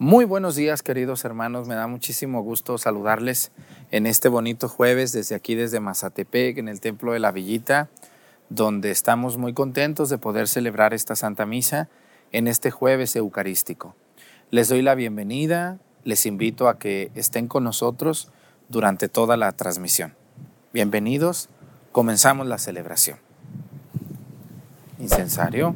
Muy buenos días, queridos hermanos. Me da muchísimo gusto saludarles en este bonito jueves desde aquí, desde Mazatepec, en el Templo de la Villita, donde estamos muy contentos de poder celebrar esta Santa Misa en este jueves eucarístico. Les doy la bienvenida, les invito a que estén con nosotros durante toda la transmisión. Bienvenidos, comenzamos la celebración. Incensario.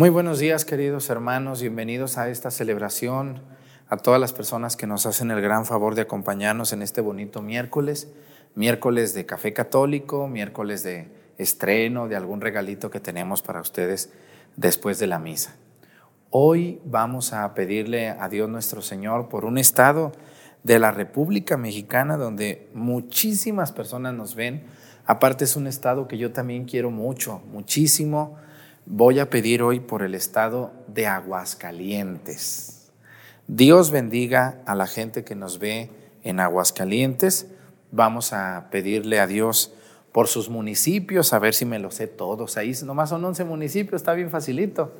Muy buenos días, queridos hermanos. Bienvenidos a esta celebración. A todas las personas que nos hacen el gran favor de acompañarnos en este bonito miércoles. Miércoles de café católico, miércoles de estreno, de algún regalito que tenemos para ustedes después de la misa. Hoy vamos a pedirle a Dios nuestro Señor por un estado de la República Mexicana donde muchísimas personas nos ven. Aparte es un estado que yo también quiero mucho, muchísimo. Voy a pedir hoy por el estado de Aguascalientes. Dios bendiga a la gente que nos ve en Aguascalientes. Vamos a pedirle a Dios por sus municipios, a ver si me lo sé todos. Ahí nomás son 11 municipios, está bien facilito.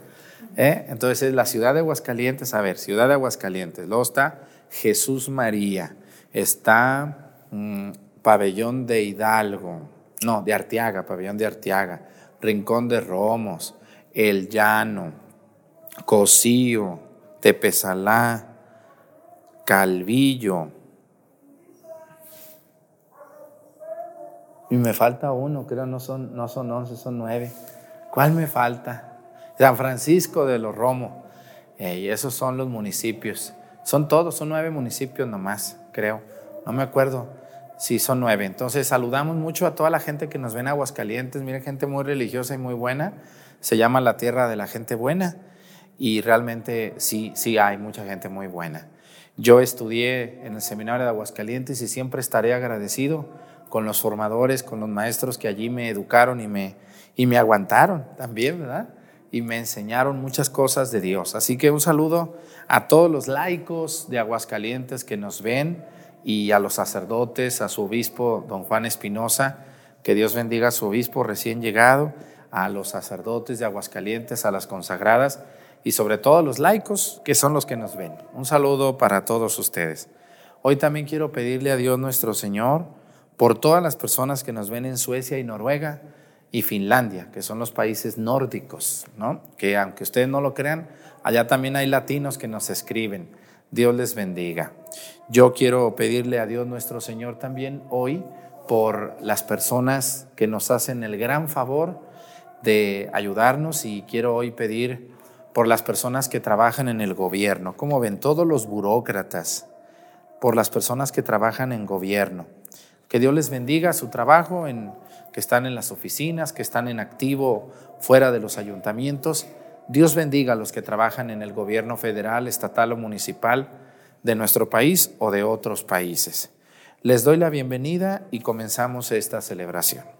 ¿eh? Entonces es la ciudad de Aguascalientes, a ver, ciudad de Aguascalientes. Luego está Jesús María, está mm, Pabellón de Hidalgo, no, de Arteaga, Pabellón de Arteaga, Rincón de Romos, El Llano, Cocío, Tepezalá, Calvillo. Y me falta uno, creo, no son, no son 11, son nueve. ¿Cuál me falta? San Francisco de los Romos. Y esos son los municipios. Son todos, son nueve municipios nomás, creo. No me acuerdo si son nueve. Entonces saludamos mucho a toda la gente que nos ven en Aguascalientes. Miren, gente muy religiosa y muy buena. Se llama la tierra de la gente buena. Y realmente sí, sí hay mucha gente muy buena. Yo estudié en el seminario de Aguascalientes y siempre estaré agradecido con los formadores, con los maestros que allí me educaron y me, y me aguantaron también, ¿verdad? Y me enseñaron muchas cosas de Dios. Así que un saludo a todos los laicos de Aguascalientes que nos ven y a los sacerdotes, a su obispo, don Juan Espinosa, que Dios bendiga a su obispo recién llegado, a los sacerdotes de Aguascalientes, a las consagradas y sobre todo a los laicos, que son los que nos ven. Un saludo para todos ustedes. Hoy también quiero pedirle a Dios nuestro Señor por todas las personas que nos ven en Suecia y Noruega, y Finlandia, que son los países nórdicos, ¿no? Que aunque ustedes no lo crean, allá también hay latinos que nos escriben. Dios les bendiga. Yo quiero pedirle a Dios nuestro Señor también hoy por las personas que nos hacen el gran favor de ayudarnos y quiero hoy pedir por las personas que trabajan en el gobierno, como ven todos los burócratas, por las personas que trabajan en gobierno. Que Dios les bendiga su trabajo, en, que están en las oficinas, que están en activo fuera de los ayuntamientos. Dios bendiga a los que trabajan en el gobierno federal, estatal o municipal de nuestro país o de otros países. Les doy la bienvenida y comenzamos esta celebración.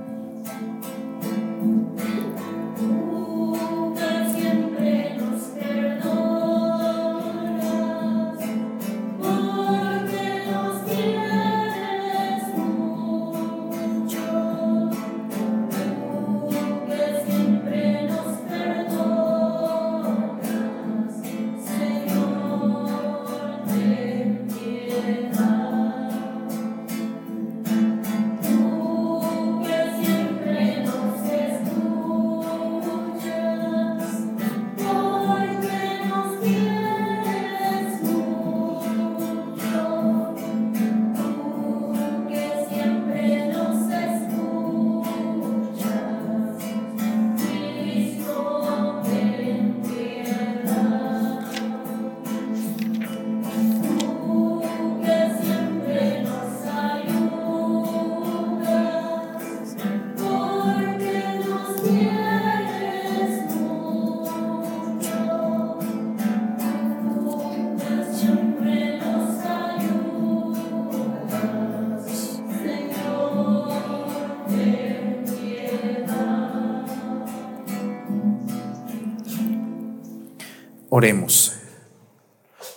Oremos.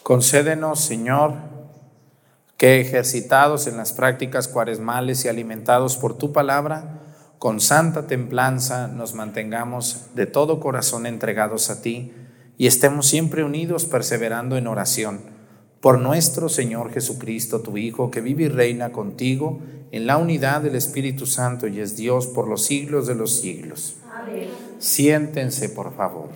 Concédenos, Señor, que ejercitados en las prácticas cuaresmales y alimentados por tu palabra, con santa templanza nos mantengamos de todo corazón entregados a ti y estemos siempre unidos perseverando en oración por nuestro Señor Jesucristo, tu Hijo, que vive y reina contigo en la unidad del Espíritu Santo y es Dios por los siglos de los siglos. Siéntense, por favor.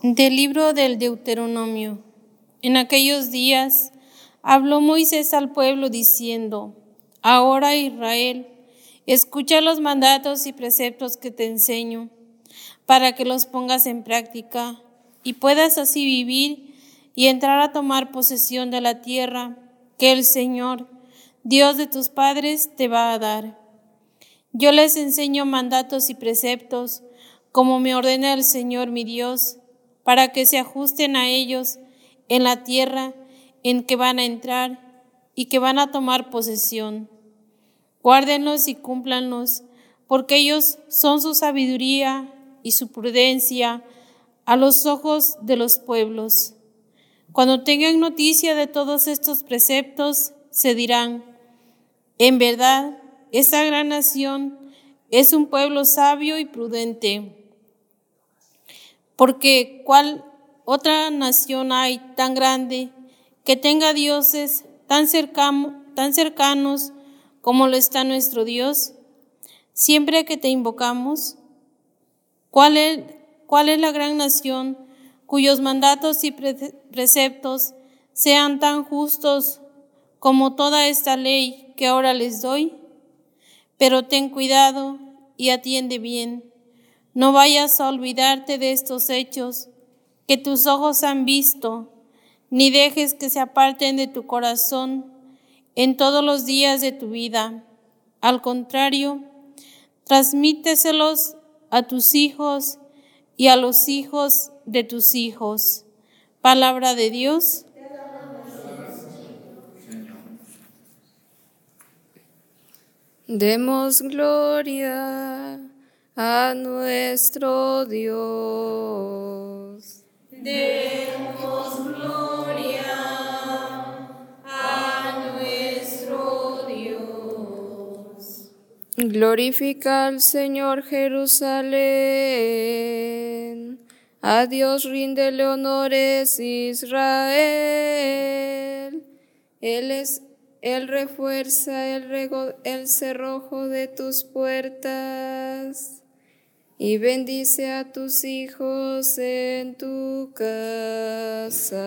Del libro del Deuteronomio. En aquellos días habló Moisés al pueblo diciendo, Ahora Israel, escucha los mandatos y preceptos que te enseño, para que los pongas en práctica y puedas así vivir y entrar a tomar posesión de la tierra que el Señor, Dios de tus padres, te va a dar. Yo les enseño mandatos y preceptos, como me ordena el Señor mi Dios, para que se ajusten a ellos en la tierra en que van a entrar y que van a tomar posesión. Guárdenlos y cúmplanlos, porque ellos son su sabiduría y su prudencia a los ojos de los pueblos. Cuando tengan noticia de todos estos preceptos, se dirán, en verdad, esta gran nación es un pueblo sabio y prudente. Porque ¿cuál otra nación hay tan grande que tenga dioses tan, tan cercanos como lo está nuestro Dios? Siempre que te invocamos, ¿cuál es, la gran nación cuyos mandatos y pre- preceptos sean tan justos como toda esta ley que ahora les doy. Pero ten cuidado y atiende bien. No vayas a olvidarte de estos hechos que tus ojos han visto, ni dejes que se aparten de tu corazón en todos los días de tu vida. Al contrario, transmíteselos a tus hijos y a los hijos de tus hijos. Palabra de Dios. Demos gloria a nuestro Dios. Demos gloria a nuestro Dios. Glorifica al Señor Jerusalén. A Dios ríndele honores Israel. Él es él refuerza el, rego- el cerrojo de tus puertas y bendice a tus hijos en tu casa.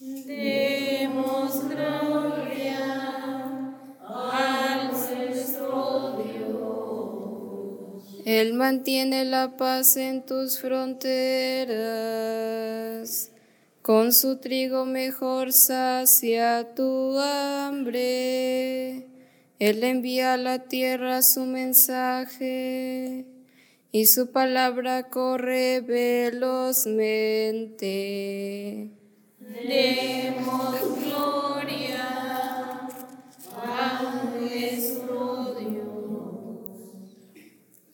Demos gloria a nuestro Dios. Él mantiene la paz en tus fronteras. Con su trigo mejor sacia tu hambre. Él envía a la tierra su mensaje y su palabra corre velozmente. Demos gloria a nuestro Dios.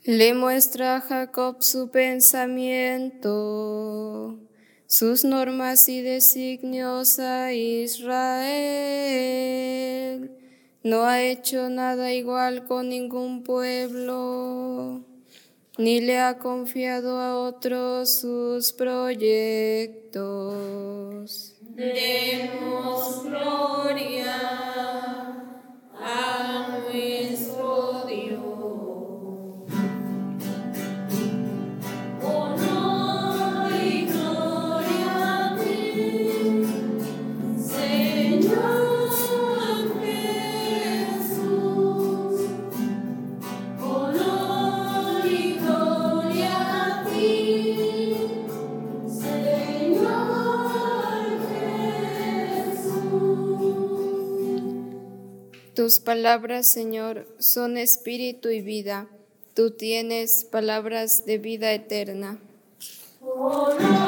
Le muestra a Jacob su pensamiento, sus normas y designios a Israel. No ha hecho nada igual con ningún pueblo, ni le ha confiado a otros sus proyectos. Demos gloria a nuestro Dios. Tus palabras, Señor, son espíritu y vida. Tú tienes palabras de vida eterna. Honor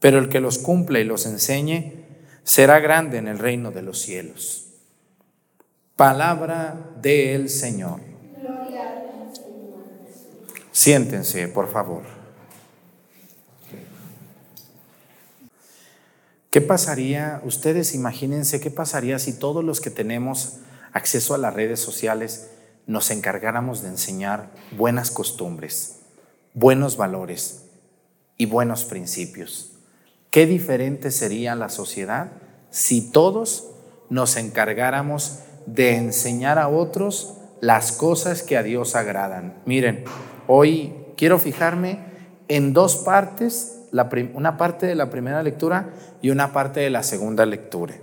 Pero el que los cumpla y los enseñe, será grande en el reino de los cielos. Palabra del Señor. Siéntense, por favor. ¿Qué pasaría, ustedes imagínense qué pasaría si todos los que tenemos acceso a las redes sociales nos encargáramos de enseñar buenas costumbres, buenos valores y buenos principios? ¿Qué diferente sería la sociedad si todos nos encargáramos de enseñar a otros las cosas que a Dios agradan. Miren, hoy quiero fijarme en dos partes, una parte de la primera lectura y una parte de la segunda lectura.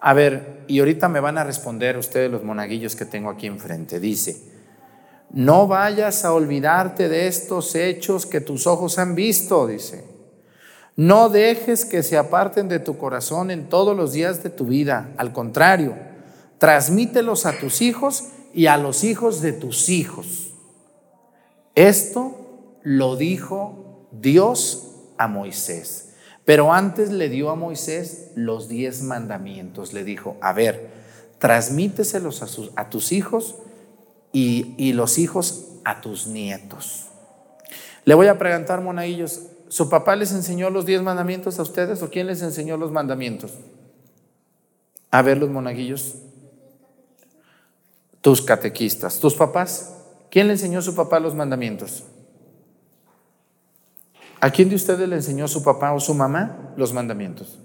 A ver, y ahorita me van a responder ustedes los monaguillos que tengo aquí enfrente. Dice, no vayas a olvidarte de estos hechos que tus ojos han visto, dice. No dejes que se aparten de tu corazón en todos los días de tu vida. Al contrario, transmítelos a tus hijos y a los hijos de tus hijos. Esto lo dijo Dios a Moisés. Pero antes le dio a Moisés los diez mandamientos. Le dijo, a ver, transmíteselos a, tus hijos y, y, los hijos a tus nietos. Le voy a preguntar, monaguillos, ¿su papá les enseñó los diez mandamientos a ustedes o quién les enseñó los mandamientos? A ver, los monaguillos tus catequistas, tus papás. ¿Quién le enseñó a su papá los mandamientos? ¿A quién de ustedes le enseñó su papá o su mamá los mandamientos?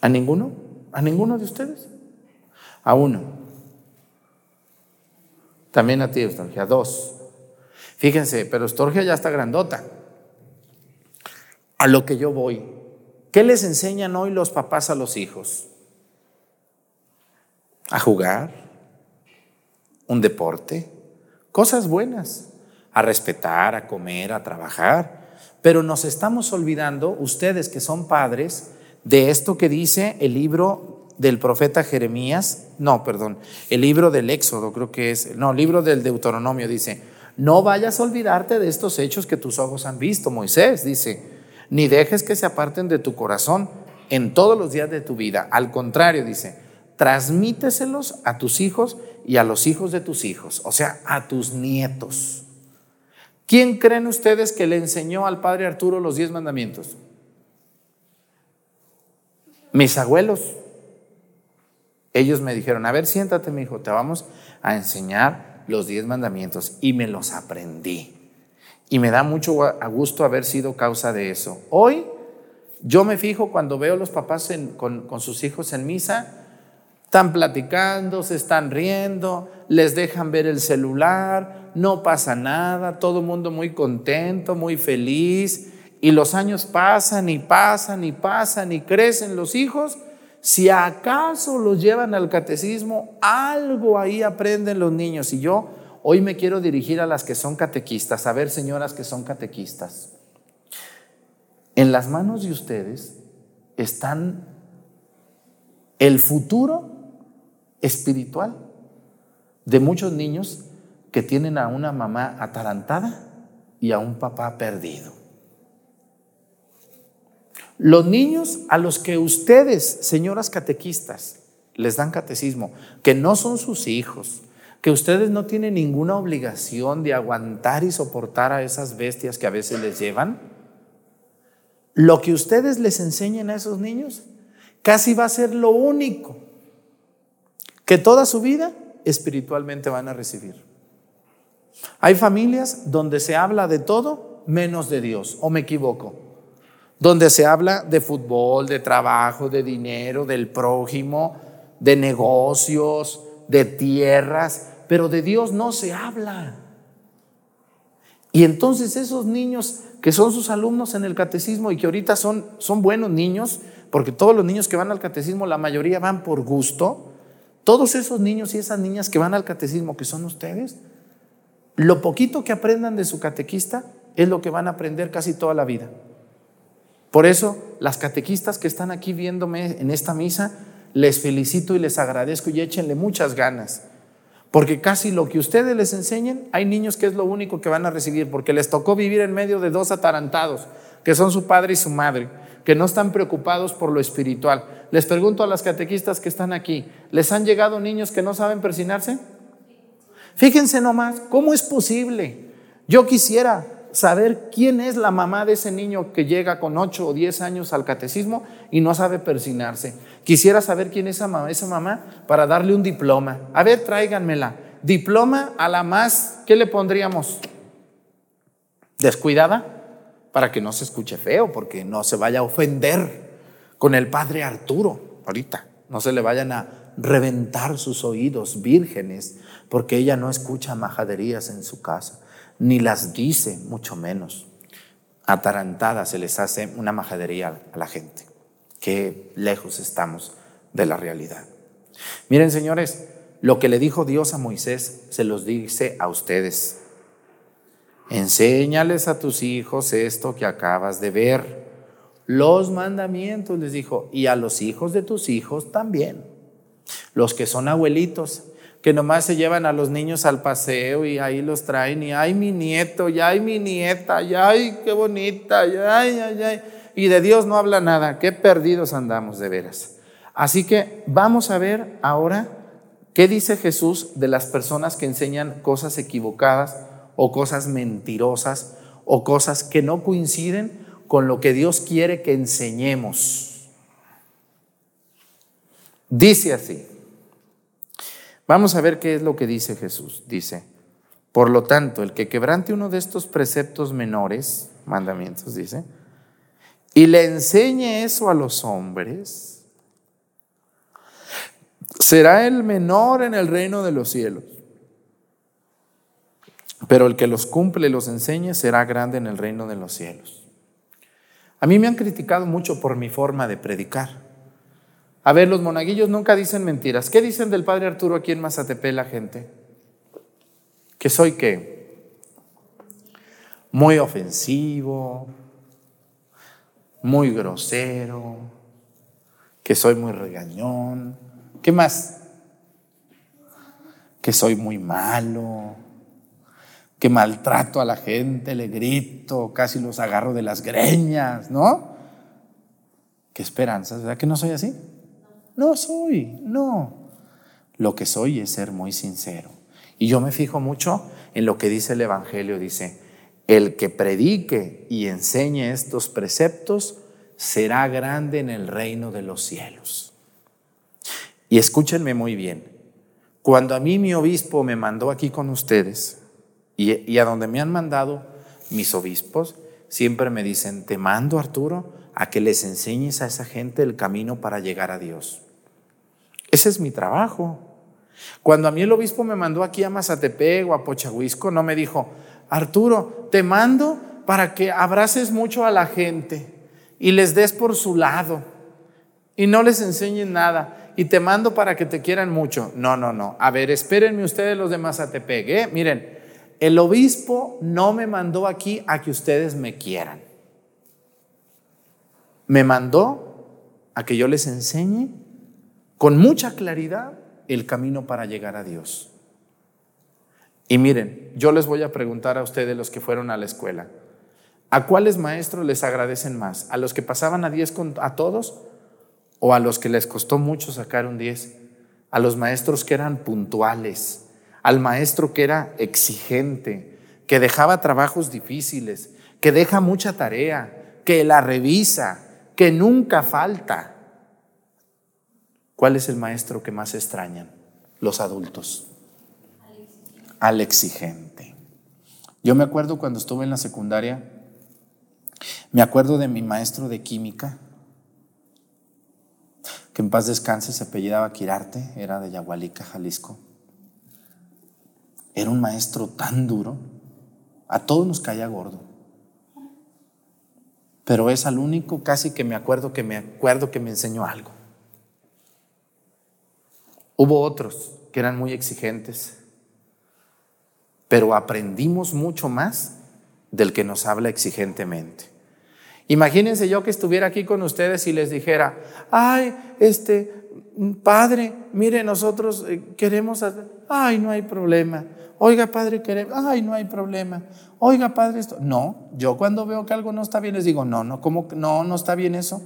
¿A ninguno? ¿A ninguno de ustedes? A uno. También a ti, Estorgia, a dos. Fíjense, pero Estorgia ya está grandota. A lo que yo voy. ¿Qué les enseñan hoy los papás a los hijos? a jugar, un deporte, cosas buenas, a respetar, a comer, a trabajar. Pero nos estamos olvidando, ustedes que son padres, de esto que dice el libro del profeta Jeremías, no, perdón, el libro del Éxodo, creo que es, no, el libro del Deuteronomio dice, no vayas a olvidarte de estos hechos que tus ojos han visto, Moisés dice, ni dejes que se aparten de tu corazón en todos los días de tu vida. Al contrario, dice, transmíteselos a tus hijos y a los hijos de tus hijos, o sea, a tus nietos. ¿Quién creen ustedes que le enseñó al padre Arturo los diez mandamientos? Mis abuelos. Ellos me dijeron, a ver, siéntate, mi hijo, te vamos a enseñar los diez mandamientos. Y me los aprendí. Y me da mucho gusto haber sido causa de eso. Hoy yo me fijo cuando veo a los papás con, sus hijos en misa, están platicando, se están riendo, les dejan ver el celular, no pasa nada, todo mundo muy contento, muy feliz, y los años pasan y pasan y pasan y crecen los hijos. Si acaso los llevan al catecismo, algo ahí aprenden los niños. Y yo hoy me quiero dirigir a las que son catequistas, a ver señoras que son catequistas. En las manos de ustedes están el futuro espiritual de muchos niños que tienen a una mamá atarantada y a un papá perdido. Los niños a los que ustedes, señoras catequistas, les dan catecismo, que no son sus hijos, que ustedes no tienen ninguna obligación de aguantar y soportar a esas bestias que a veces les llevan, lo que ustedes les enseñen a esos niños casi va a ser lo único que toda su vida espiritualmente van a recibir. Hay familias donde se habla de todo menos de Dios, o me equivoco, donde se habla de fútbol, de trabajo, de dinero, del prójimo, de negocios, de tierras, pero de Dios no se habla. Y entonces esos niños que son sus alumnos en el catecismo y que ahorita son, son buenos niños, porque todos los niños que van al catecismo, la mayoría van por gusto, todos esos niños y esas niñas que van al catecismo, que son ustedes, lo poquito que aprendan de su catequista es lo que van a aprender casi toda la vida. Por eso, las catequistas que están aquí viéndome en esta misa, les felicito y les agradezco y échenle muchas ganas. Porque casi lo que ustedes les enseñen, hay niños que es lo único que van a recibir, porque les tocó vivir en medio de dos atarantados, que son su padre y su madre que no están preocupados por lo espiritual. Les pregunto a las catequistas que están aquí, ¿les han llegado niños que no saben persinarse? Fíjense nomás, ¿cómo es posible? Yo quisiera saber quién es la mamá de ese niño que llega con 8 o 10 años al catecismo y no sabe persinarse. Quisiera saber quién es esa mamá, esa mamá para darle un diploma. A ver, tráiganmela. Diploma a la más, ¿qué le pondríamos? ¿Descuidada? para que no se escuche feo, porque no se vaya a ofender con el padre Arturo ahorita. No se le vayan a reventar sus oídos vírgenes, porque ella no escucha majaderías en su casa, ni las dice, mucho menos. Atarantada se les hace una majadería a la gente. Qué lejos estamos de la realidad. Miren, señores, lo que le dijo Dios a Moisés se los dice a ustedes. Enséñales a tus hijos esto que acabas de ver. Los mandamientos, les dijo, y a los hijos de tus hijos también. Los que son abuelitos, que nomás se llevan a los niños al paseo y ahí los traen y ay mi nieto, ya ay mi nieta, ya ay qué bonita, ya ay, ay, ay. Y de Dios no habla nada, qué perdidos andamos de veras. Así que vamos a ver ahora qué dice Jesús de las personas que enseñan cosas equivocadas o cosas mentirosas o cosas que no coinciden con lo que Dios quiere que enseñemos. Dice así. Vamos a ver qué es lo que dice Jesús. Dice, por lo tanto, el que quebrante uno de estos preceptos menores, mandamientos, dice, y le enseñe eso a los hombres, será el menor en el reino de los cielos. Pero el que los cumple y los enseñe será grande en el reino de los cielos. A mí me han criticado mucho por mi forma de predicar. A ver, los monaguillos nunca dicen mentiras. ¿Qué dicen del padre Arturo aquí en Mazatepec la gente? Que soy qué? Muy ofensivo, muy grosero, que soy muy regañón. ¿Qué más? Que soy muy malo, que maltrato a la gente, le grito, casi los agarro de las greñas, ¿no? Qué esperanzas, ¿verdad que no soy así? No soy, no. Lo que soy es ser muy sincero. Y yo me fijo mucho en lo que dice el Evangelio. Dice, el que predique y enseñe estos preceptos será grande en el reino de los cielos. Y escúchenme muy bien. Cuando a mí mi obispo me mandó aquí con ustedes, y, a donde me han mandado mis obispos, siempre me dicen, te mando Arturo a que les enseñes a esa gente el camino para llegar a Dios. Ese es mi trabajo. Cuando a mí el obispo me mandó aquí a Mazatepec o a Pochahuisco, no me dijo, Arturo, te mando para que abraces mucho a la gente y les des por su lado y no les enseñes nada y te mando para que te quieran mucho. No, no, no. A ver, espérenme ustedes los de Mazatepec. ¿eh? Miren, el obispo no me mandó aquí a que ustedes me quieran. Me mandó a que yo les enseñe con mucha claridad el camino para llegar a Dios. Y miren, yo les voy a preguntar a ustedes los que fueron a la escuela, ¿a cuáles maestros les agradecen más? ¿A los que pasaban a 10 a todos o a los que les costó mucho sacar un 10? A los maestros que eran puntuales, al maestro que era exigente, que dejaba trabajos difíciles, que deja mucha tarea, que la revisa, que nunca falta. ¿Cuál es el maestro que más extrañan? Los adultos. Al exigente. Yo me acuerdo cuando estuve en la secundaria, me acuerdo de mi maestro de química, que en paz descanse se apellidaba Quirarte, era de Yagualica, Jalisco. Era un maestro tan duro, a todos nos caía gordo. Pero es al único casi que me acuerdo que me acuerdo que me enseñó algo. Hubo otros que eran muy exigentes, pero aprendimos mucho más del que nos habla exigentemente. Imagínense yo que estuviera aquí con ustedes y les dijera, ay, este, padre, mire, nosotros eh, queremos ay, no hay problema. Oiga, padre, queremos, ay, no hay problema. Oiga, padre, esto. No, yo cuando veo que algo no está bien les digo, no, no, ¿cómo no, no está bien eso?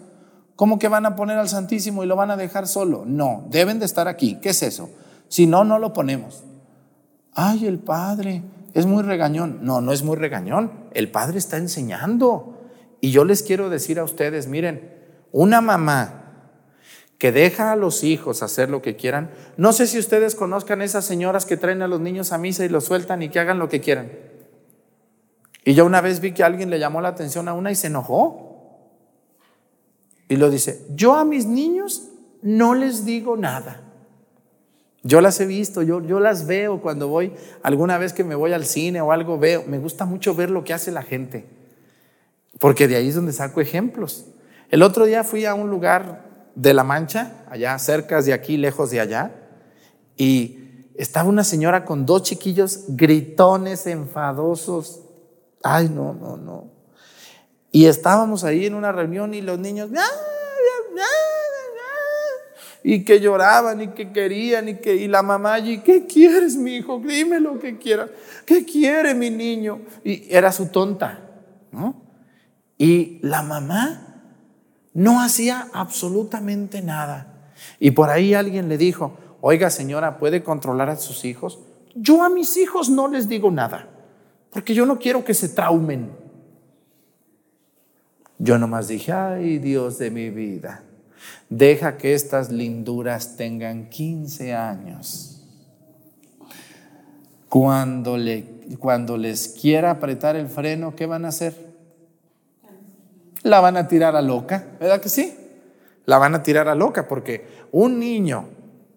¿Cómo que van a poner al Santísimo y lo van a dejar solo? No, deben de estar aquí. ¿Qué es eso? Si no, no lo ponemos. Ay, el padre es muy regañón. No, no es muy regañón. El padre está enseñando. Y yo les quiero decir a ustedes, miren, una mamá que deja a los hijos hacer lo que quieran. No sé si ustedes conozcan esas señoras que traen a los niños a misa y los sueltan y que hagan lo que quieran. Y yo una vez vi que alguien le llamó la atención a una y se enojó. Y lo dice, yo a mis niños no les digo nada. Yo las he visto, yo, yo las veo cuando voy, alguna vez que me voy al cine o algo, veo, me gusta mucho ver lo que hace la gente, porque de ahí es donde saco ejemplos. El otro día fui a un lugar de La Mancha, allá cerca de aquí, lejos de allá, y estaba una señora con dos chiquillos gritones, enfadosos. Ay, no, no, no. Y estábamos ahí en una reunión y los niños, "Ah, ah, ah, ah", y que lloraban y que querían y que y la mamá allí, ¿qué quieres, mi hijo? Dime lo que quieras. ¿Qué quiere mi niño? Y era su tonta, ¿no? Y la mamá no hacía absolutamente nada. Y por ahí alguien le dijo, oiga señora, ¿puede controlar a sus hijos? Yo a mis hijos no les digo nada, porque yo no quiero que se traumen. Yo nomás dije, ay Dios de mi vida, deja que estas linduras tengan 15 años. Cuando, le, cuando les quiera apretar el freno, ¿qué van a hacer? La van a tirar a loca, ¿verdad que sí? La van a tirar a loca porque un niño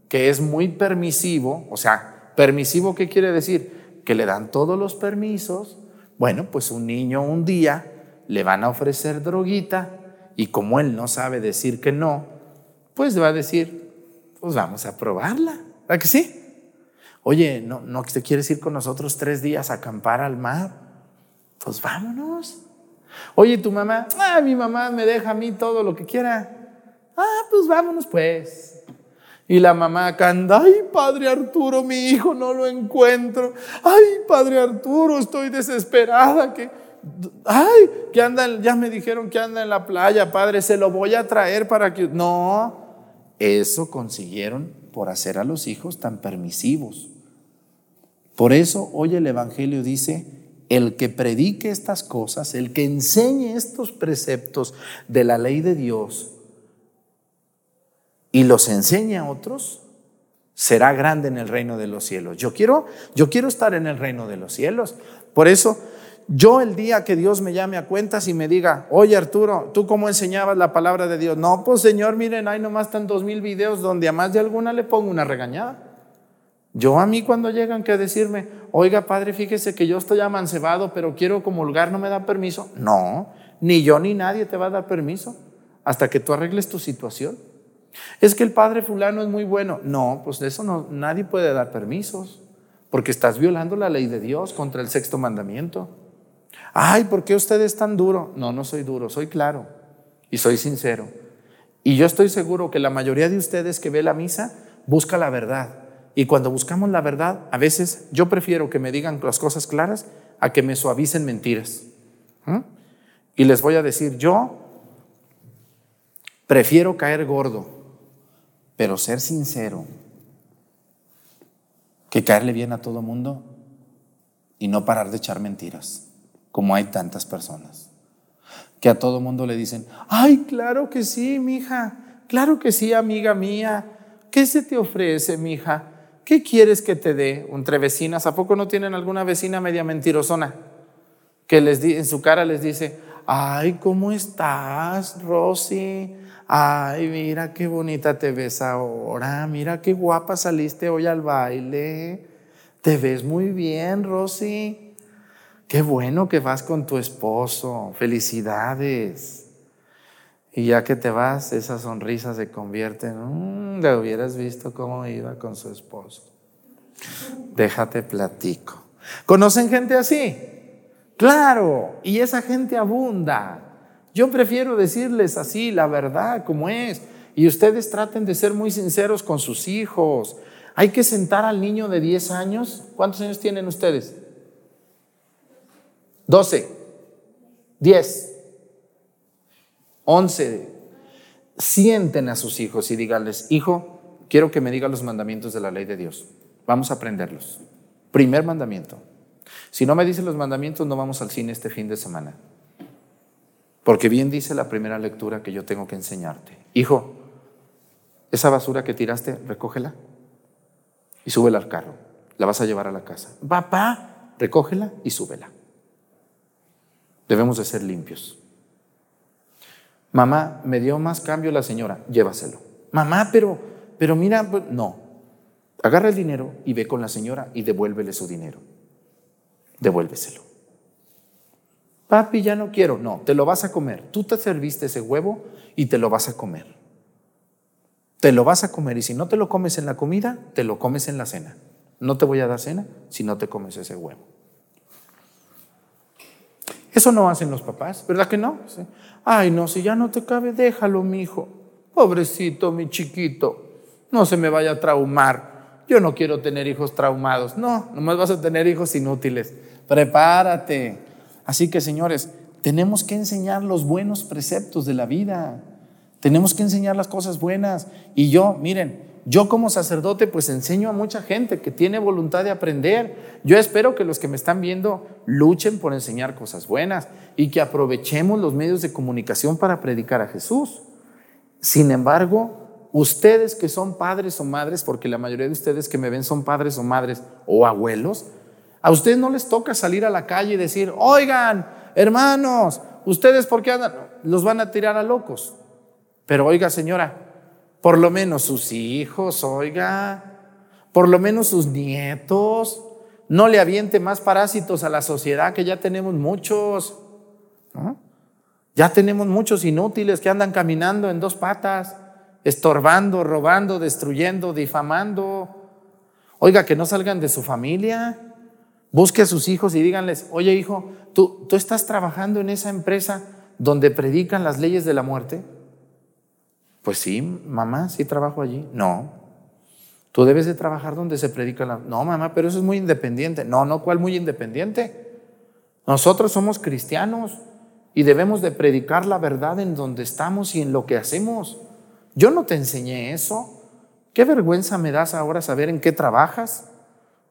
que es muy permisivo, o sea, permisivo, ¿qué quiere decir? Que le dan todos los permisos. Bueno, pues un niño un día le van a ofrecer droguita y como él no sabe decir que no, pues va a decir, pues vamos a probarla, ¿verdad que sí? Oye, ¿no, no te quieres ir con nosotros tres días a acampar al mar? Pues vámonos. Oye, tu mamá, ah, mi mamá me deja a mí todo lo que quiera. Ah, pues vámonos pues. Y la mamá canta, ay, padre Arturo, mi hijo no lo encuentro. Ay, padre Arturo, estoy desesperada. Que, ay, que anda, ya me dijeron que anda en la playa, padre, se lo voy a traer para que... No, eso consiguieron por hacer a los hijos tan permisivos. Por eso hoy el Evangelio dice, el que predique estas cosas, el que enseñe estos preceptos de la ley de Dios y los enseñe a otros, será grande en el reino de los cielos. Yo quiero, yo quiero estar en el reino de los cielos. Por eso, yo el día que Dios me llame a cuentas y me diga, oye Arturo, ¿tú cómo enseñabas la palabra de Dios? No, pues Señor, miren, hay nomás están dos mil videos donde a más de alguna le pongo una regañada. Yo a mí cuando llegan que decirme, oiga padre, fíjese que yo estoy amancebado, pero quiero comulgar, ¿no me da permiso? No, ni yo ni nadie te va a dar permiso hasta que tú arregles tu situación. Es que el padre fulano es muy bueno. No, pues de eso no, nadie puede dar permisos, porque estás violando la ley de Dios contra el sexto mandamiento. Ay, ¿por qué usted es tan duro? No, no soy duro, soy claro y soy sincero. Y yo estoy seguro que la mayoría de ustedes que ve la misa busca la verdad. Y cuando buscamos la verdad, a veces yo prefiero que me digan las cosas claras a que me suavicen mentiras. ¿Mm? Y les voy a decir, yo prefiero caer gordo, pero ser sincero, que caerle bien a todo mundo y no parar de echar mentiras, como hay tantas personas. Que a todo mundo le dicen, ay, claro que sí, mija, claro que sí, amiga mía, ¿qué se te ofrece, mija? ¿Qué quieres que te dé? Entre vecinas, ¿a poco no tienen alguna vecina media mentirosona? Que les di, en su cara les dice, ay, ¿cómo estás, Rosy? Ay, mira qué bonita te ves ahora, mira qué guapa saliste hoy al baile. Te ves muy bien, Rosy. Qué bueno que vas con tu esposo. Felicidades. Y ya que te vas, esa sonrisa se convierte en, le hubieras visto cómo iba con su esposo. Déjate platico. ¿Conocen gente así? Claro, y esa gente abunda. Yo prefiero decirles así la verdad como es. Y ustedes traten de ser muy sinceros con sus hijos. Hay que sentar al niño de 10 años. ¿Cuántos años tienen ustedes? 12, 10. 11. Sienten a sus hijos y díganles, hijo, quiero que me diga los mandamientos de la ley de Dios. Vamos a aprenderlos. Primer mandamiento. Si no me dicen los mandamientos, no vamos al cine este fin de semana. Porque bien dice la primera lectura que yo tengo que enseñarte. Hijo, esa basura que tiraste, recógela y súbela al carro. La vas a llevar a la casa. Papá, recógela y súbela. Debemos de ser limpios. Mamá, me dio más cambio la señora, llévaselo. Mamá, pero, pero mira, pues, no. Agarra el dinero y ve con la señora y devuélvele su dinero. Devuélveselo. Papi, ya no quiero. No, te lo vas a comer. Tú te serviste ese huevo y te lo vas a comer. Te lo vas a comer y si no te lo comes en la comida, te lo comes en la cena. No te voy a dar cena si no te comes ese huevo. Eso no hacen los papás, ¿verdad que no? Ay, no, si ya no te cabe, déjalo, mi hijo. Pobrecito, mi chiquito. No se me vaya a traumar. Yo no quiero tener hijos traumados. No, nomás vas a tener hijos inútiles. Prepárate. Así que, señores, tenemos que enseñar los buenos preceptos de la vida. Tenemos que enseñar las cosas buenas. Y yo, miren, yo como sacerdote pues enseño a mucha gente que tiene voluntad de aprender. Yo espero que los que me están viendo luchen por enseñar cosas buenas y que aprovechemos los medios de comunicación para predicar a Jesús. Sin embargo, ustedes que son padres o madres, porque la mayoría de ustedes que me ven son padres o madres o abuelos, a ustedes no les toca salir a la calle y decir, oigan, hermanos, ustedes por qué andan, los van a tirar a locos. Pero oiga señora, por lo menos sus hijos, oiga, por lo menos sus nietos. No le aviente más parásitos a la sociedad, que ya tenemos muchos. Ya tenemos muchos inútiles que andan caminando en dos patas, estorbando, robando, destruyendo, difamando. Oiga, que no salgan de su familia. Busque a sus hijos y díganles, oye hijo, ¿tú, tú estás trabajando en esa empresa donde predican las leyes de la muerte. Pues sí, mamá, sí trabajo allí. No. Tú debes de trabajar donde se predica la... No, mamá, pero eso es muy independiente. No, no, ¿cuál muy independiente? Nosotros somos cristianos y debemos de predicar la verdad en donde estamos y en lo que hacemos. Yo no te enseñé eso. ¿Qué vergüenza me das ahora saber en qué trabajas?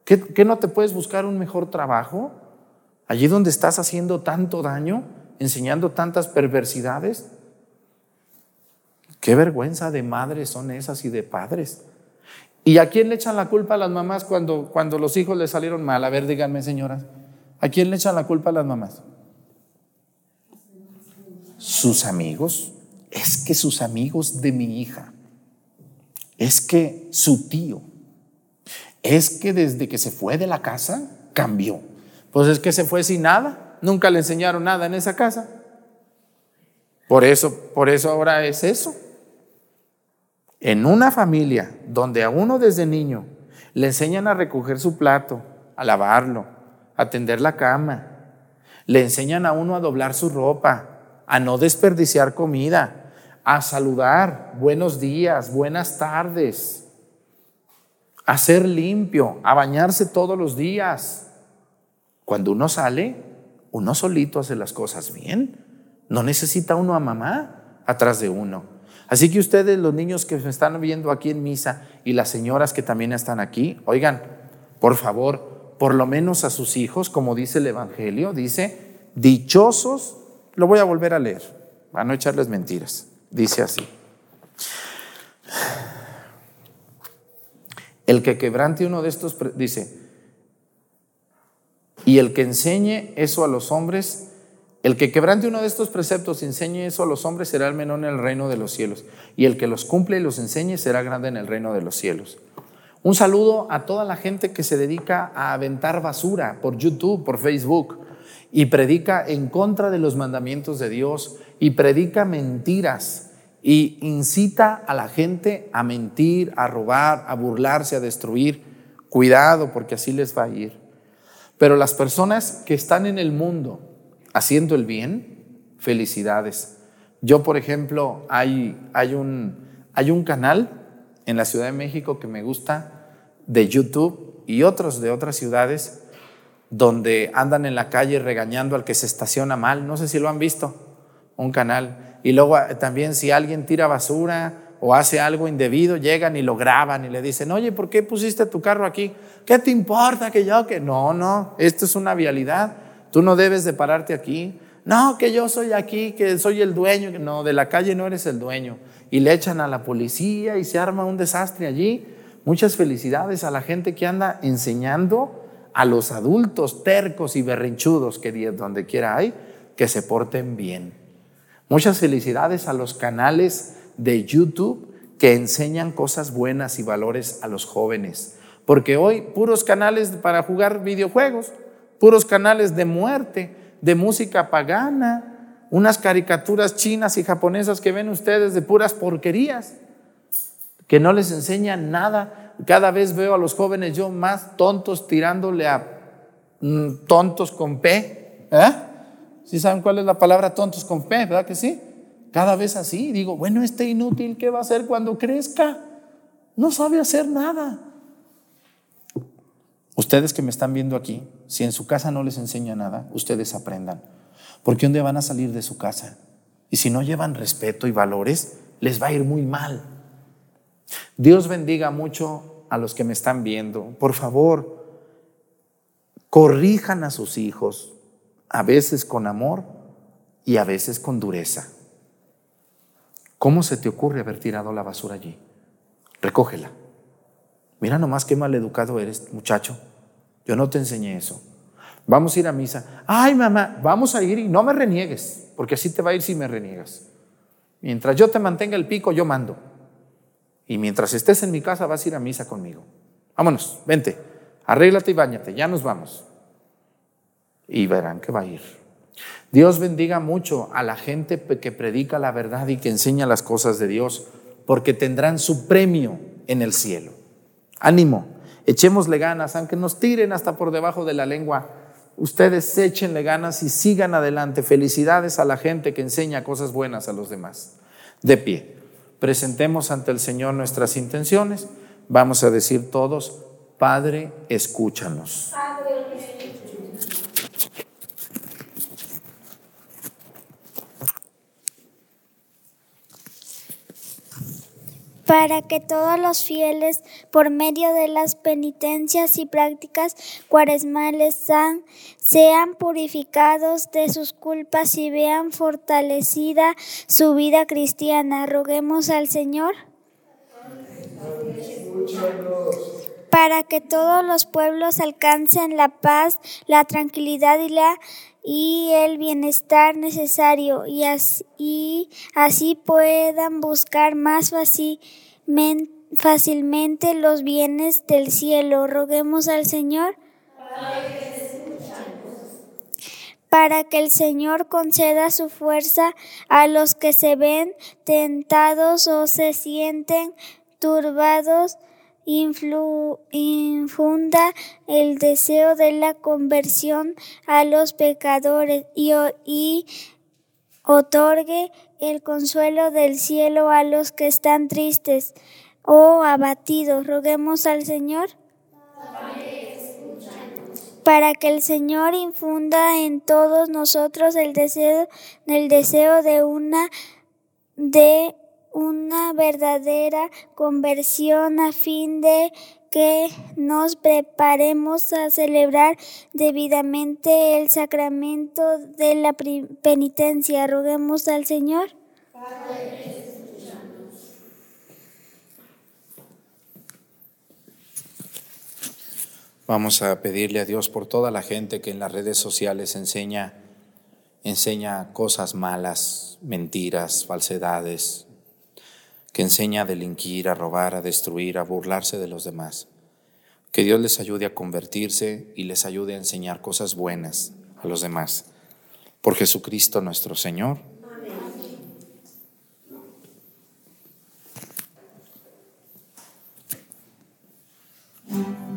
¿Qué, qué no te puedes buscar un mejor trabajo? Allí donde estás haciendo tanto daño, enseñando tantas perversidades. Qué vergüenza de madres son esas y de padres. ¿Y a quién le echan la culpa a las mamás cuando, cuando los hijos le salieron mal? A ver, díganme, señoras. ¿A quién le echan la culpa a las mamás? Sus amigos. Es que sus amigos de mi hija. Es que su tío. Es que desde que se fue de la casa cambió. Pues es que se fue sin nada. Nunca le enseñaron nada en esa casa. Por eso, por eso ahora es eso. En una familia donde a uno desde niño le enseñan a recoger su plato, a lavarlo, a tender la cama, le enseñan a uno a doblar su ropa, a no desperdiciar comida, a saludar, buenos días, buenas tardes, a ser limpio, a bañarse todos los días. Cuando uno sale, uno solito hace las cosas bien. No necesita uno a mamá atrás de uno. Así que ustedes, los niños que me están viendo aquí en misa y las señoras que también están aquí, oigan, por favor, por lo menos a sus hijos, como dice el Evangelio, dice, dichosos, lo voy a volver a leer, para no echarles mentiras, dice así. El que quebrante uno de estos, dice, y el que enseñe eso a los hombres, el que quebrante uno de estos preceptos y enseñe eso a los hombres será el menor en el reino de los cielos. Y el que los cumple y los enseñe será grande en el reino de los cielos. Un saludo a toda la gente que se dedica a aventar basura por YouTube, por Facebook, y predica en contra de los mandamientos de Dios, y predica mentiras, y incita a la gente a mentir, a robar, a burlarse, a destruir. Cuidado, porque así les va a ir. Pero las personas que están en el mundo, haciendo el bien, felicidades. Yo, por ejemplo, hay, hay, un, hay un canal en la Ciudad de México que me gusta de YouTube y otros de otras ciudades donde andan en la calle regañando al que se estaciona mal. No sé si lo han visto, un canal. Y luego eh, también si alguien tira basura o hace algo indebido, llegan y lo graban y le dicen, oye, ¿por qué pusiste tu carro aquí? ¿Qué te importa que yo? Que no, no, esto es una vialidad. Tú no debes de pararte aquí. No, que yo soy aquí, que soy el dueño. No, de la calle no eres el dueño. Y le echan a la policía y se arma un desastre allí. Muchas felicidades a la gente que anda enseñando a los adultos tercos y berrinchudos que donde quiera hay, que se porten bien. Muchas felicidades a los canales de YouTube que enseñan cosas buenas y valores a los jóvenes. Porque hoy puros canales para jugar videojuegos, puros canales de muerte, de música pagana, unas caricaturas chinas y japonesas que ven ustedes de puras porquerías, que no les enseñan nada. Cada vez veo a los jóvenes yo más tontos tirándole a mm, tontos con P. ¿Eh? ¿Sí saben cuál es la palabra tontos con P? ¿Verdad que sí? Cada vez así. Digo, bueno, este inútil, ¿qué va a hacer cuando crezca? No sabe hacer nada. Ustedes que me están viendo aquí, si en su casa no les enseña nada, ustedes aprendan. Porque un día van a salir de su casa y si no llevan respeto y valores, les va a ir muy mal. Dios bendiga mucho a los que me están viendo. Por favor, corrijan a sus hijos, a veces con amor y a veces con dureza. ¿Cómo se te ocurre haber tirado la basura allí? Recógela. Mira nomás qué mal educado eres, muchacho. Yo no te enseñé eso. Vamos a ir a misa. Ay, mamá, vamos a ir y no me reniegues, porque así te va a ir si me reniegas. Mientras yo te mantenga el pico, yo mando. Y mientras estés en mi casa, vas a ir a misa conmigo. Vámonos, vente, arréglate y bañate, ya nos vamos. Y verán que va a ir. Dios bendiga mucho a la gente que predica la verdad y que enseña las cosas de Dios, porque tendrán su premio en el cielo. Ánimo, echémosle ganas, aunque nos tiren hasta por debajo de la lengua. Ustedes échenle ganas y sigan adelante. Felicidades a la gente que enseña cosas buenas a los demás. De pie, presentemos ante el Señor nuestras intenciones. Vamos a decir todos, Padre, escúchanos. Para que todos los fieles, por medio de las penitencias y prácticas cuaresmales, san- sean purificados de sus culpas y vean fortalecida su vida cristiana. Roguemos al Señor. Para que todos los pueblos alcancen la paz, la tranquilidad y la y el bienestar necesario y así, así puedan buscar más fácilmente, fácilmente los bienes del cielo. Roguemos al Señor. Para que el Señor conceda su fuerza a los que se ven tentados o se sienten turbados, infunda el deseo de la conversión a los pecadores y, otorgue el consuelo del cielo a los que están tristes o abatidos. Roguemos al Señor para que el Señor infunda en todos nosotros el deseo, el deseo de una de una verdadera conversión a fin de que nos preparemos a celebrar debidamente el sacramento de la penitencia. Roguemos al Señor. Vamos a pedirle a Dios por toda la gente que en las redes sociales enseña, enseña cosas malas, mentiras, falsedades, que enseña a delinquir, a robar, a destruir, a burlarse de los demás. Que Dios les ayude a convertirse y les ayude a enseñar cosas buenas a los demás. Por Jesucristo nuestro Señor. Presentamos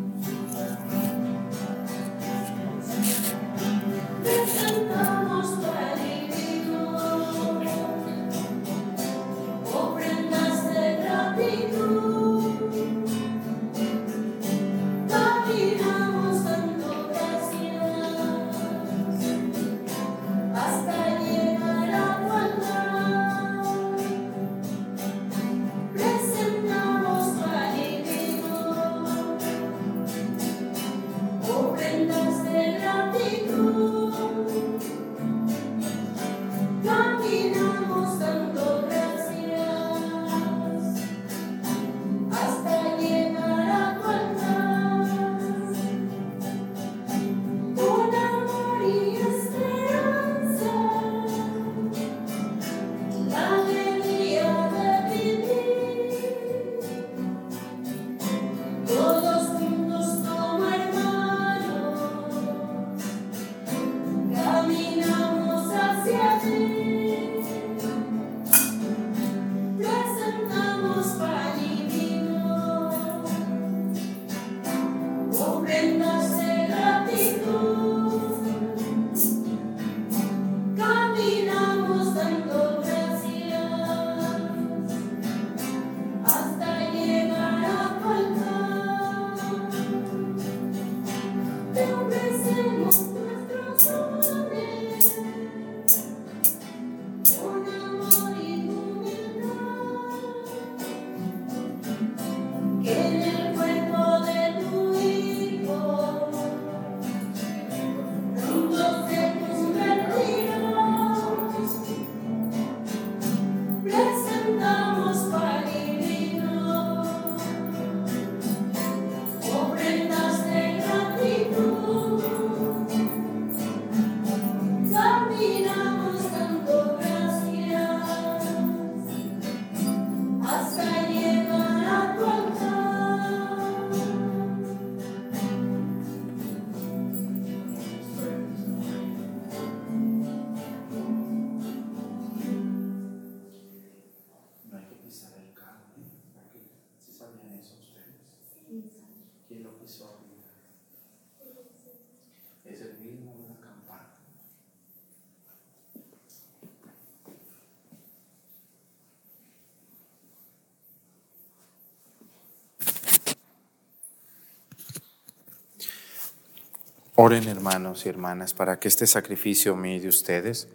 Oren hermanos y hermanas para que este sacrificio mío de ustedes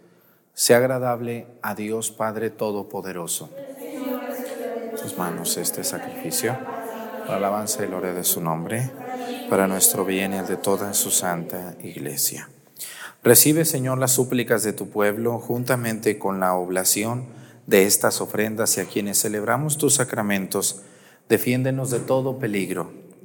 sea agradable a Dios Padre Todopoderoso. Sus manos este sacrificio, para alabanza y gloria de su nombre, para nuestro bien y de toda su santa iglesia. Recibe, Señor, las súplicas de tu pueblo juntamente con la oblación de estas ofrendas y a quienes celebramos tus sacramentos. Defiéndenos de todo peligro.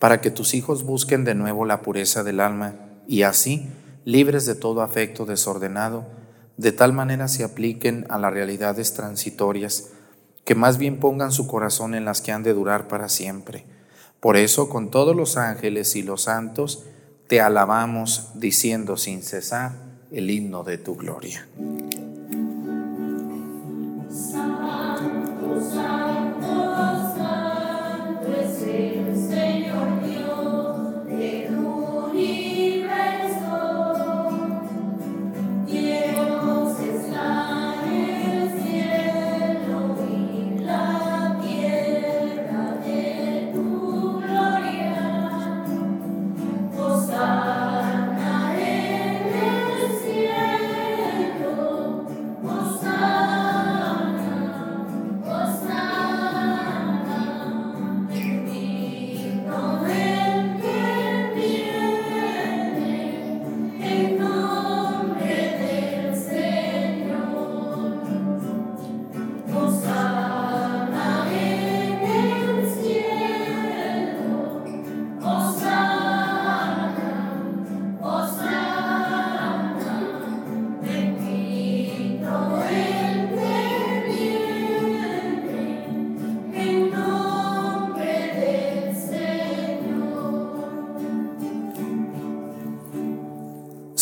para que tus hijos busquen de nuevo la pureza del alma y así, libres de todo afecto desordenado, de tal manera se apliquen a las realidades transitorias, que más bien pongan su corazón en las que han de durar para siempre. Por eso, con todos los ángeles y los santos, te alabamos diciendo sin cesar el himno de tu gloria.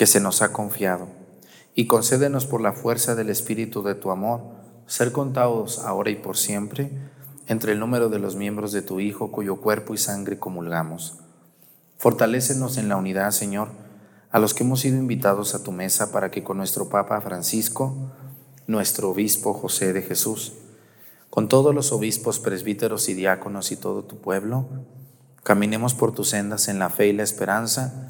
que se nos ha confiado, y concédenos por la fuerza del Espíritu de tu amor ser contados ahora y por siempre entre el número de los miembros de tu Hijo cuyo cuerpo y sangre comulgamos. Fortalécenos en la unidad, Señor, a los que hemos sido invitados a tu mesa para que con nuestro Papa Francisco, nuestro obispo José de Jesús, con todos los obispos, presbíteros y diáconos y todo tu pueblo, caminemos por tus sendas en la fe y la esperanza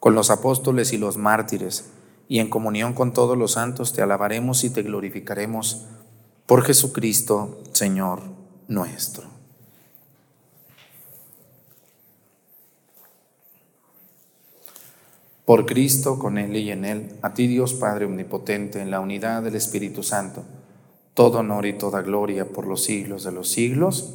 Con los apóstoles y los mártires, y en comunión con todos los santos, te alabaremos y te glorificaremos por Jesucristo, Señor nuestro. Por Cristo, con Él y en Él, a ti Dios Padre Omnipotente, en la unidad del Espíritu Santo, todo honor y toda gloria por los siglos de los siglos.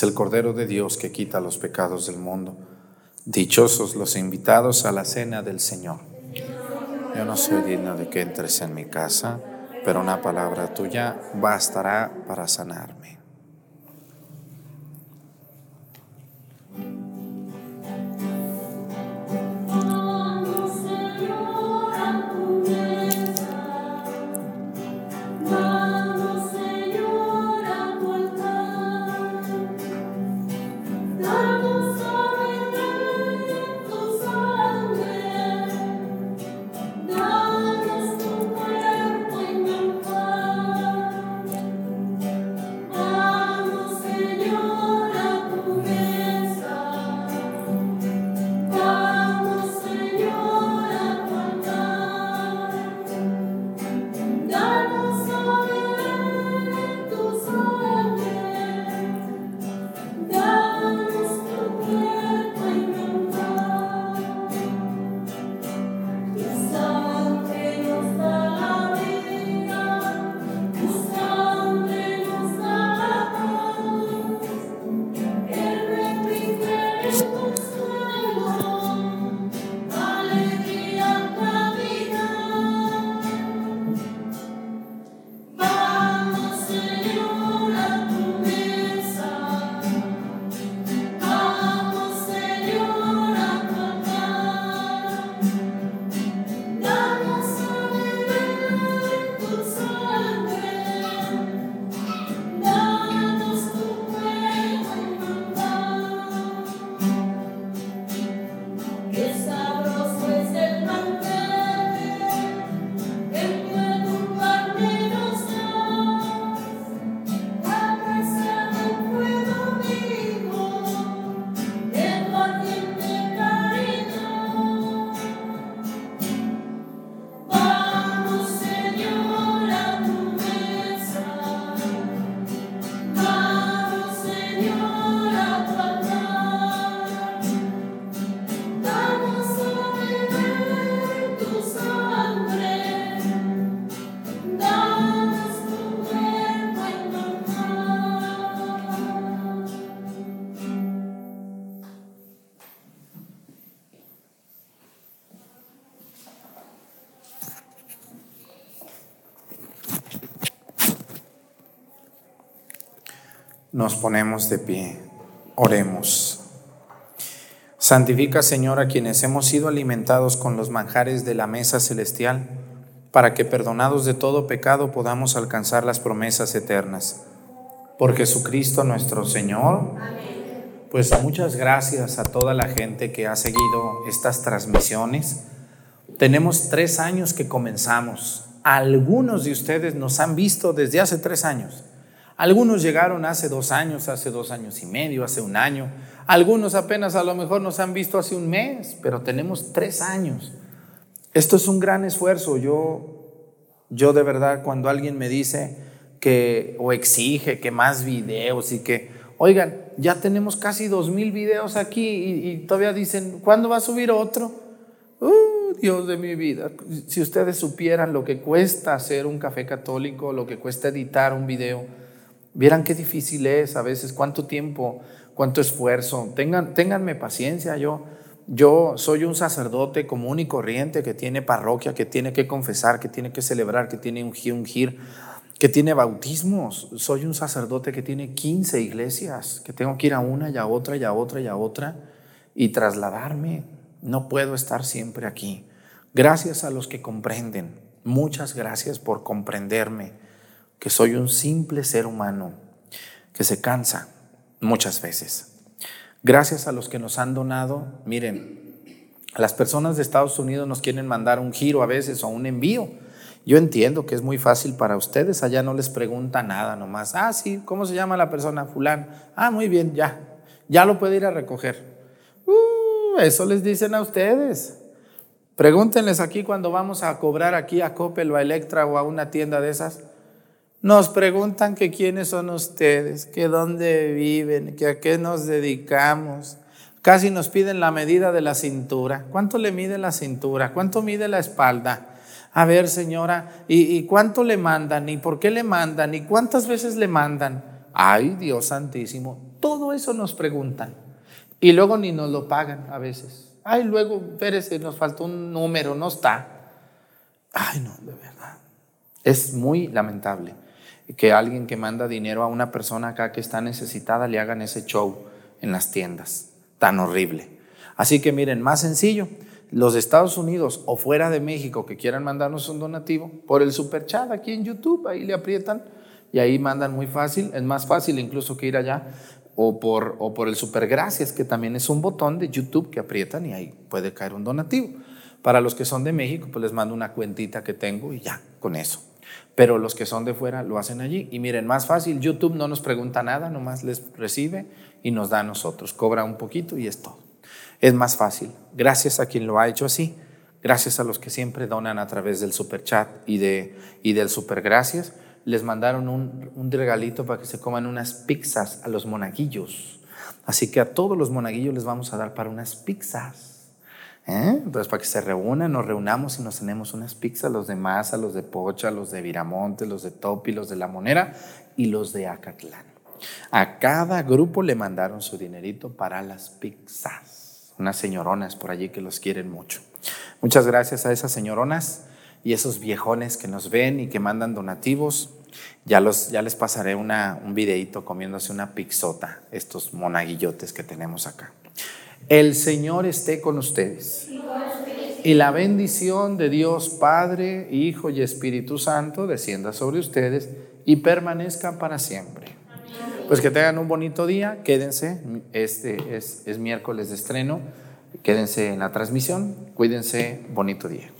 Es el Cordero de Dios que quita los pecados del mundo. Dichosos los invitados a la cena del Señor. Yo no soy digno de que entres en mi casa, pero una palabra tuya bastará para sanarme. Nos ponemos de pie. Oremos. Santifica, Señor, a quienes hemos sido alimentados con los manjares de la mesa celestial, para que, perdonados de todo pecado, podamos alcanzar las promesas eternas. Por Jesucristo nuestro Señor. Pues muchas gracias a toda la gente que ha seguido estas transmisiones. Tenemos tres años que comenzamos. Algunos de ustedes nos han visto desde hace tres años. Algunos llegaron hace dos años, hace dos años y medio, hace un año. Algunos apenas a lo mejor nos han visto hace un mes, pero tenemos tres años. Esto es un gran esfuerzo. Yo, yo de verdad, cuando alguien me dice que, o exige que más videos y que, oigan, ya tenemos casi dos mil videos aquí y, y todavía dicen, ¿cuándo va a subir otro? Uh, Dios de mi vida, si ustedes supieran lo que cuesta hacer un café católico, lo que cuesta editar un video, Vieran qué difícil es a veces, cuánto tiempo, cuánto esfuerzo. Tengan, ténganme paciencia, yo, yo soy un sacerdote común y corriente que tiene parroquia, que tiene que confesar, que tiene que celebrar, que tiene un ungir, que tiene bautismos. Soy un sacerdote que tiene 15 iglesias, que tengo que ir a una y a otra y a otra y a otra y trasladarme. No puedo estar siempre aquí. Gracias a los que comprenden. Muchas gracias por comprenderme que soy un simple ser humano que se cansa muchas veces. Gracias a los que nos han donado, miren, las personas de Estados Unidos nos quieren mandar un giro a veces o un envío. Yo entiendo que es muy fácil para ustedes, allá no les pregunta nada nomás. Ah, sí, ¿cómo se llama la persona? Fulán. Ah, muy bien, ya, ya lo puede ir a recoger. Uh, eso les dicen a ustedes. Pregúntenles aquí cuando vamos a cobrar aquí a Coppel o a Electra o a una tienda de esas. Nos preguntan quiénes son ustedes, que dónde viven, que a qué nos dedicamos. Casi nos piden la medida de la cintura. ¿Cuánto le mide la cintura? ¿Cuánto mide la espalda? A ver, señora, ¿y, y cuánto le mandan? ¿Y por qué le mandan? ¿Y cuántas veces le mandan? Ay, Dios santísimo. Todo eso nos preguntan. Y luego ni nos lo pagan a veces. Ay, luego, espérese, nos faltó un número, no está. Ay, no, de verdad. Es muy lamentable que alguien que manda dinero a una persona acá que está necesitada le hagan ese show en las tiendas. Tan horrible. Así que miren, más sencillo, los Estados Unidos o fuera de México que quieran mandarnos un donativo, por el super chat aquí en YouTube, ahí le aprietan y ahí mandan muy fácil, es más fácil incluso que ir allá, o por, o por el super gracias, que también es un botón de YouTube que aprietan y ahí puede caer un donativo. Para los que son de México, pues les mando una cuentita que tengo y ya, con eso pero los que son de fuera lo hacen allí. Y miren, más fácil, YouTube no nos pregunta nada, nomás les recibe y nos da a nosotros, cobra un poquito y es todo. Es más fácil. Gracias a quien lo ha hecho así, gracias a los que siempre donan a través del super chat y, de, y del super gracias, les mandaron un, un regalito para que se coman unas pizzas a los monaguillos. Así que a todos los monaguillos les vamos a dar para unas pizzas. ¿Eh? Entonces, para que se reúnan, nos reunamos y nos tenemos unas pizzas, los de Masa, los de Pocha, los de Viramonte, los de Topi, los de La Monera y los de Acatlán. A cada grupo le mandaron su dinerito para las pizzas. Unas señoronas por allí que los quieren mucho. Muchas gracias a esas señoronas y esos viejones que nos ven y que mandan donativos. Ya, los, ya les pasaré un videito comiéndose una pizzota, estos monaguillotes que tenemos acá. El Señor esté con ustedes. Y la bendición de Dios Padre, Hijo y Espíritu Santo descienda sobre ustedes y permanezca para siempre. Pues que tengan un bonito día, quédense, este es, es miércoles de estreno, quédense en la transmisión, cuídense, bonito día.